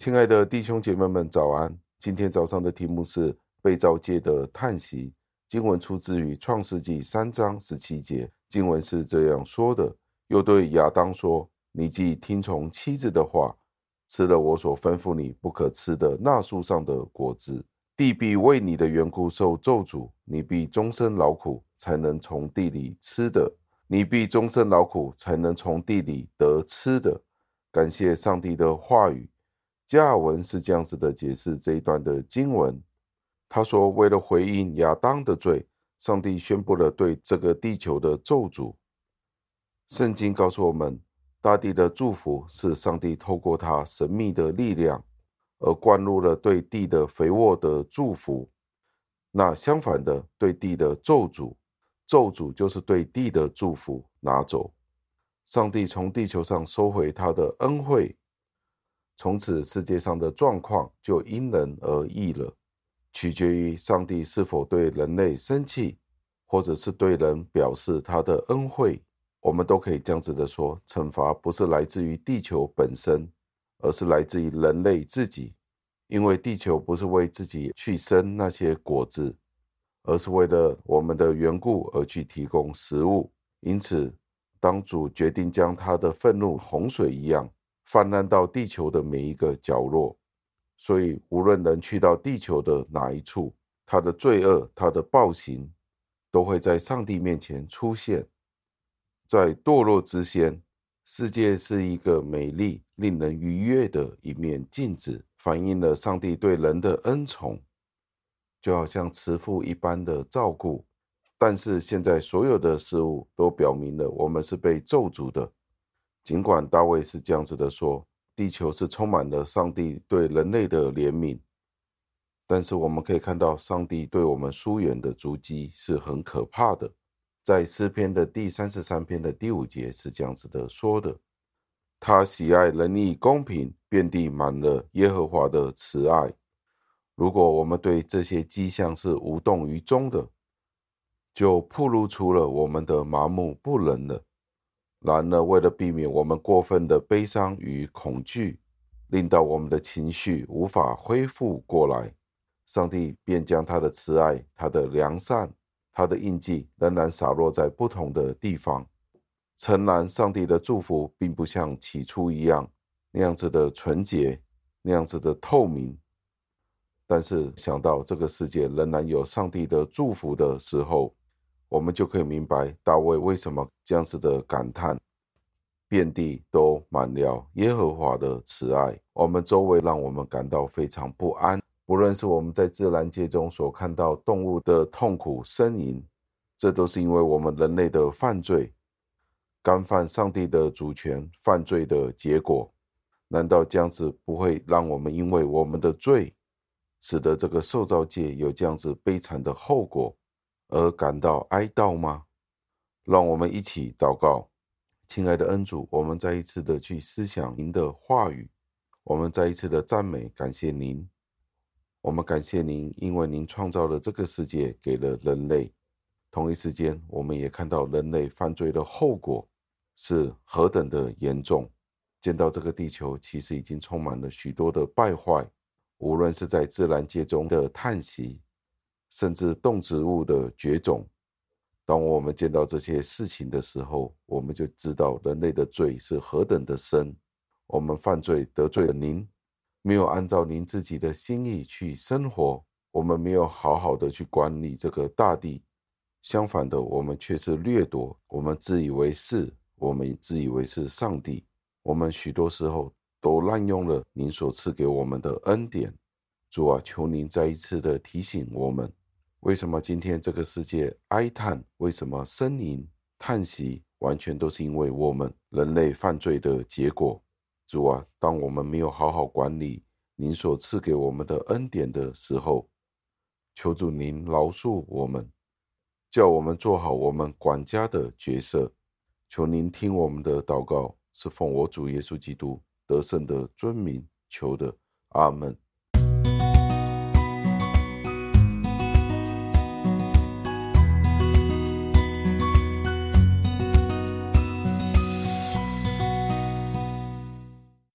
亲爱的弟兄姐妹们，早安！今天早上的题目是被造界的叹息。经文出自于创世纪三章十七节，经文是这样说的：又对亚当说，你既听从妻子的话，吃了我所吩咐你不可吃的那树上的果子，地必为你的缘故受咒诅，你必终身劳苦，才能从地里吃的。你必终身劳苦，才能从地里得吃的。感谢上帝的话语。加尔文是这样子的解释这一段的经文。他说：“为了回应亚当的罪，上帝宣布了对这个地球的咒诅。圣经告诉我们，大地的祝福是上帝透过他神秘的力量而灌入了对地的肥沃的祝福。那相反的，对地的咒诅，咒诅就是对地的祝福拿走。上帝从地球上收回他的恩惠。”从此，世界上的状况就因人而异了，取决于上帝是否对人类生气，或者是对人表示他的恩惠。我们都可以这样子的说：惩罚不是来自于地球本身，而是来自于人类自己，因为地球不是为自己去生那些果子，而是为了我们的缘故而去提供食物。因此，当主决定将他的愤怒洪水一样。泛滥到地球的每一个角落，所以无论人去到地球的哪一处，他的罪恶、他的暴行，都会在上帝面前出现。在堕落之前，世界是一个美丽、令人愉悦的一面镜子，反映了上帝对人的恩宠，就好像慈父一般的照顾。但是现在所有的事物都表明了，我们是被咒诅的。尽管大卫是这样子的说，地球是充满了上帝对人类的怜悯，但是我们可以看到，上帝对我们疏远的足迹是很可怕的。在诗篇的第三十三篇的第五节是这样子的说的：他喜爱仁义公平，遍地满了耶和华的慈爱。如果我们对这些迹象是无动于衷的，就暴露出了我们的麻木不仁了。然而，为了避免我们过分的悲伤与恐惧，令到我们的情绪无法恢复过来，上帝便将他的慈爱、他的良善、他的印记仍然洒落在不同的地方。诚然，上帝的祝福并不像起初一样那样子的纯洁，那样子的透明。但是，想到这个世界仍然有上帝的祝福的时候，我们就可以明白大卫为什么这样子的感叹：遍地都满了耶和华的慈爱。我们周围让我们感到非常不安，不论是我们在自然界中所看到动物的痛苦呻吟，这都是因为我们人类的犯罪，干犯上帝的主权，犯罪的结果。难道这样子不会让我们因为我们的罪，使得这个受造界有这样子悲惨的后果？而感到哀悼吗？让我们一起祷告，亲爱的恩主，我们再一次的去思想您的话语，我们再一次的赞美感谢您，我们感谢您，因为您创造了这个世界，给了人类。同一时间，我们也看到人类犯罪的后果是何等的严重。见到这个地球，其实已经充满了许多的败坏，无论是在自然界中的叹息。甚至动植物的绝种。当我们见到这些事情的时候，我们就知道人类的罪是何等的深。我们犯罪得罪了您，没有按照您自己的心意去生活，我们没有好好的去管理这个大地。相反的，我们却是掠夺，我们自以为是，我们自以为是上帝。我们许多时候都滥用了您所赐给我们的恩典。主啊，求您再一次的提醒我们。为什么今天这个世界哀叹？为什么呻吟、叹息？完全都是因为我们人类犯罪的结果。主啊，当我们没有好好管理您所赐给我们的恩典的时候，求主您饶恕我们，叫我们做好我们管家的角色。求您听我们的祷告，是奉我主耶稣基督得胜的尊名求的。阿门。